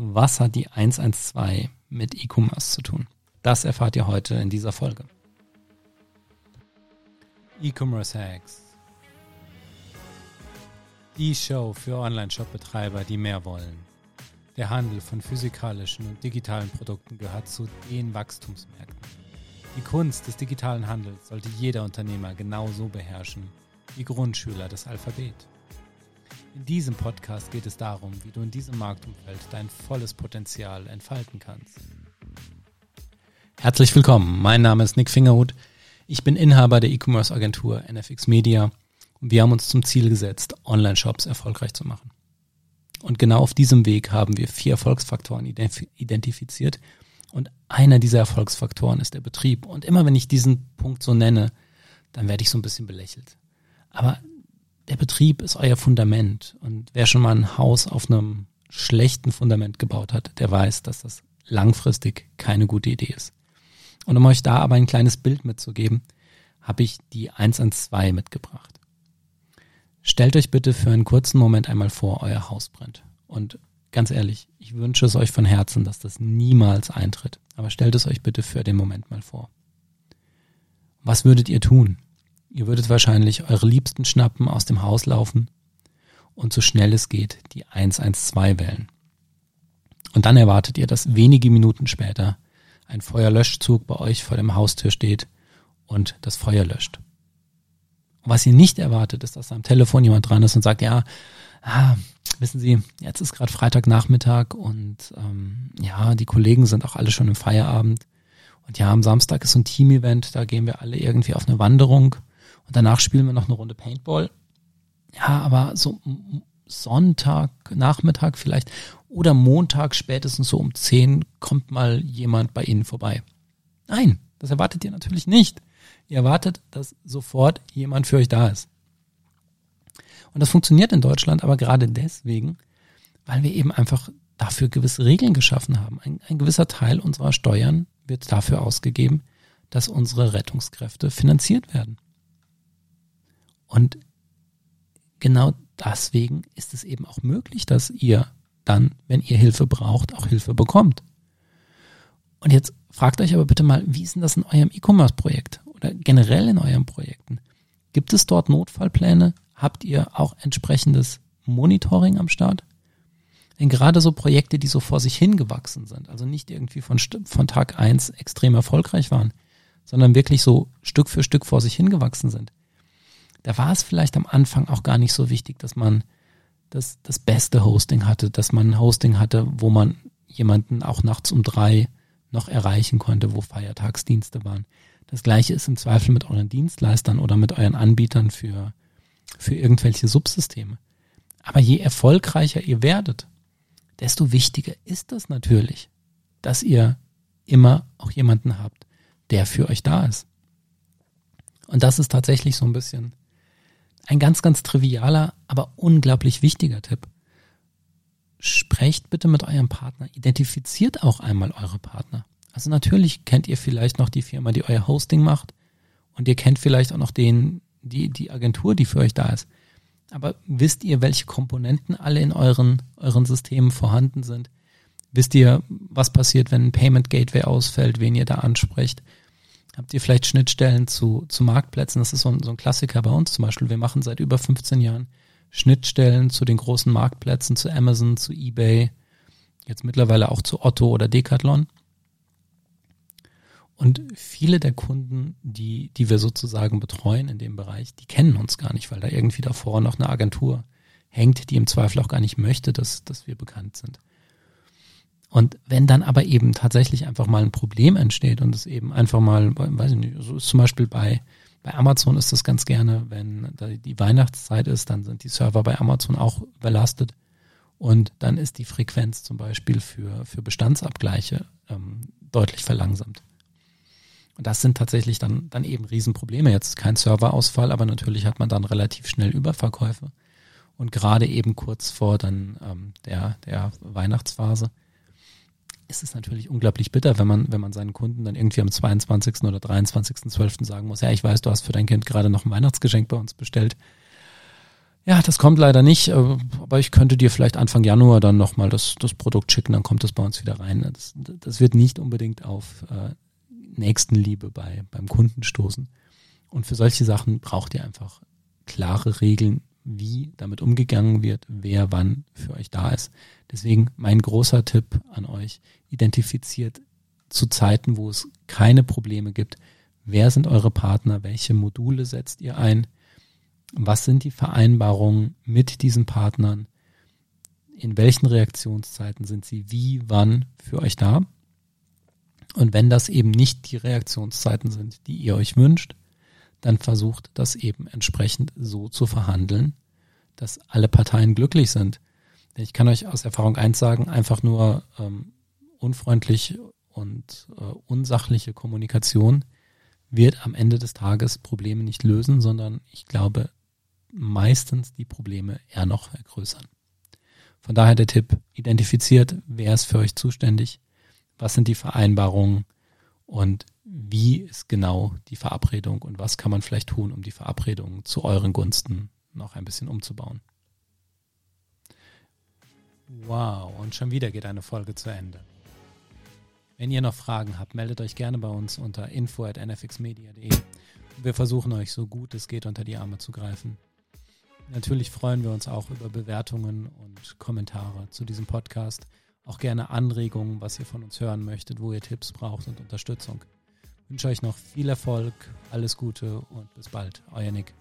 Was hat die 112 mit E-Commerce zu tun? Das erfahrt ihr heute in dieser Folge. E-Commerce Hacks. Die Show für Online-Shop-Betreiber, die mehr wollen. Der Handel von physikalischen und digitalen Produkten gehört zu den Wachstumsmärkten. Die Kunst des digitalen Handels sollte jeder Unternehmer genauso beherrschen wie Grundschüler das Alphabet. In diesem Podcast geht es darum, wie du in diesem Marktumfeld dein volles Potenzial entfalten kannst. Herzlich willkommen, mein Name ist Nick Fingerhut. Ich bin Inhaber der E-Commerce-Agentur NFX Media und wir haben uns zum Ziel gesetzt, Online-Shops erfolgreich zu machen. Und genau auf diesem Weg haben wir vier Erfolgsfaktoren identifiziert und einer dieser Erfolgsfaktoren ist der Betrieb. Und immer wenn ich diesen Punkt so nenne, dann werde ich so ein bisschen belächelt. Aber der Betrieb ist euer Fundament. Und wer schon mal ein Haus auf einem schlechten Fundament gebaut hat, der weiß, dass das langfristig keine gute Idee ist. Und um euch da aber ein kleines Bild mitzugeben, habe ich die 112 mitgebracht. Stellt euch bitte für einen kurzen Moment einmal vor, euer Haus brennt. Und ganz ehrlich, ich wünsche es euch von Herzen, dass das niemals eintritt. Aber stellt es euch bitte für den Moment mal vor. Was würdet ihr tun? Ihr würdet wahrscheinlich eure Liebsten schnappen, aus dem Haus laufen und so schnell es geht die 112 wählen. Und dann erwartet ihr, dass wenige Minuten später ein Feuerlöschzug bei euch vor dem Haustür steht und das Feuer löscht. Was ihr nicht erwartet, ist, dass am Telefon jemand dran ist und sagt, ja, ah, wissen Sie, jetzt ist gerade Freitagnachmittag und ähm, ja, die Kollegen sind auch alle schon im Feierabend. Und ja, am Samstag ist so ein Team-Event, da gehen wir alle irgendwie auf eine Wanderung und danach spielen wir noch eine Runde Paintball. Ja, aber so Sonntag, Nachmittag vielleicht oder Montag spätestens so um 10 kommt mal jemand bei Ihnen vorbei. Nein, das erwartet ihr natürlich nicht. Ihr erwartet, dass sofort jemand für euch da ist. Und das funktioniert in Deutschland aber gerade deswegen, weil wir eben einfach dafür gewisse Regeln geschaffen haben. Ein, ein gewisser Teil unserer Steuern wird dafür ausgegeben, dass unsere Rettungskräfte finanziert werden. Und genau deswegen ist es eben auch möglich, dass ihr dann, wenn ihr Hilfe braucht, auch Hilfe bekommt. Und jetzt fragt euch aber bitte mal, wie ist denn das in eurem E-Commerce-Projekt oder generell in euren Projekten? Gibt es dort Notfallpläne? Habt ihr auch entsprechendes Monitoring am Start? Denn gerade so Projekte, die so vor sich hingewachsen sind, also nicht irgendwie von, von Tag eins extrem erfolgreich waren, sondern wirklich so Stück für Stück vor sich hingewachsen sind, da war es vielleicht am Anfang auch gar nicht so wichtig, dass man das, das beste Hosting hatte, dass man ein Hosting hatte, wo man jemanden auch nachts um drei noch erreichen konnte, wo Feiertagsdienste waren. Das gleiche ist im Zweifel mit euren Dienstleistern oder mit euren Anbietern für, für irgendwelche Subsysteme. Aber je erfolgreicher ihr werdet, desto wichtiger ist das natürlich, dass ihr immer auch jemanden habt, der für euch da ist. Und das ist tatsächlich so ein bisschen ein ganz, ganz trivialer, aber unglaublich wichtiger Tipp. Sprecht bitte mit eurem Partner. Identifiziert auch einmal eure Partner. Also natürlich kennt ihr vielleicht noch die Firma, die euer Hosting macht. Und ihr kennt vielleicht auch noch den, die, die Agentur, die für euch da ist. Aber wisst ihr, welche Komponenten alle in euren, euren Systemen vorhanden sind? Wisst ihr, was passiert, wenn ein Payment Gateway ausfällt, wen ihr da ansprecht? Habt ihr vielleicht Schnittstellen zu, zu Marktplätzen? Das ist so ein, so ein Klassiker bei uns zum Beispiel. Wir machen seit über 15 Jahren Schnittstellen zu den großen Marktplätzen, zu Amazon, zu eBay, jetzt mittlerweile auch zu Otto oder Decathlon. Und viele der Kunden, die, die wir sozusagen betreuen in dem Bereich, die kennen uns gar nicht, weil da irgendwie davor noch eine Agentur hängt, die im Zweifel auch gar nicht möchte, dass, dass wir bekannt sind. Und wenn dann aber eben tatsächlich einfach mal ein Problem entsteht und es eben einfach mal, weiß ich nicht, so ist zum Beispiel bei, bei Amazon ist das ganz gerne, wenn die Weihnachtszeit ist, dann sind die Server bei Amazon auch überlastet. Und dann ist die Frequenz zum Beispiel für, für Bestandsabgleiche ähm, deutlich verlangsamt. Und das sind tatsächlich dann, dann eben Riesenprobleme. Jetzt kein Serverausfall, aber natürlich hat man dann relativ schnell Überverkäufe. Und gerade eben kurz vor dann ähm, der, der Weihnachtsphase ist es natürlich unglaublich bitter, wenn man, wenn man seinen Kunden dann irgendwie am 22. oder 23.12. sagen muss, ja, ich weiß, du hast für dein Kind gerade noch ein Weihnachtsgeschenk bei uns bestellt. ja, das kommt leider nicht, äh, aber ich könnte dir vielleicht Anfang Januar dann nochmal das, das Produkt schicken, dann kommt das bei uns wieder rein. Das, das wird nicht unbedingt auf äh, Nächstenliebe bei, beim Kunden stoßen. Und für solche Sachen braucht ihr einfach klare Regeln, wie damit umgegangen wird, wer wann für euch da ist. Deswegen mein großer Tipp an euch, identifiziert zu Zeiten, wo es keine Probleme gibt, wer sind eure Partner, welche Module setzt ihr ein, was sind die Vereinbarungen mit diesen Partnern, in welchen Reaktionszeiten sind sie wie, wann für euch da. Und wenn das eben nicht die Reaktionszeiten sind, die ihr euch wünscht, dann versucht das eben entsprechend so zu verhandeln, dass alle Parteien glücklich sind. Denn ich kann euch aus Erfahrung eins sagen, einfach nur ähm, unfreundlich und äh, unsachliche Kommunikation wird am Ende des Tages Probleme nicht lösen, sondern ich glaube meistens die Probleme eher noch vergrößern. Von daher der Tipp, identifiziert, wer ist für euch zuständig, was sind die Vereinbarungen und wie ist genau die Verabredung und was kann man vielleicht tun, um die Verabredung zu euren Gunsten noch ein bisschen umzubauen. Wow, und schon wieder geht eine Folge zu Ende. Wenn ihr noch Fragen habt, meldet euch gerne bei uns unter info at nfxmedia.de. Wir versuchen euch so gut es geht unter die Arme zu greifen. Natürlich freuen wir uns auch über Bewertungen und Kommentare zu diesem Podcast. Auch gerne Anregungen, was ihr von uns hören möchtet, wo ihr Tipps braucht und Unterstützung. Ich wünsche euch noch viel Erfolg, alles Gute und bis bald. Euer Nick.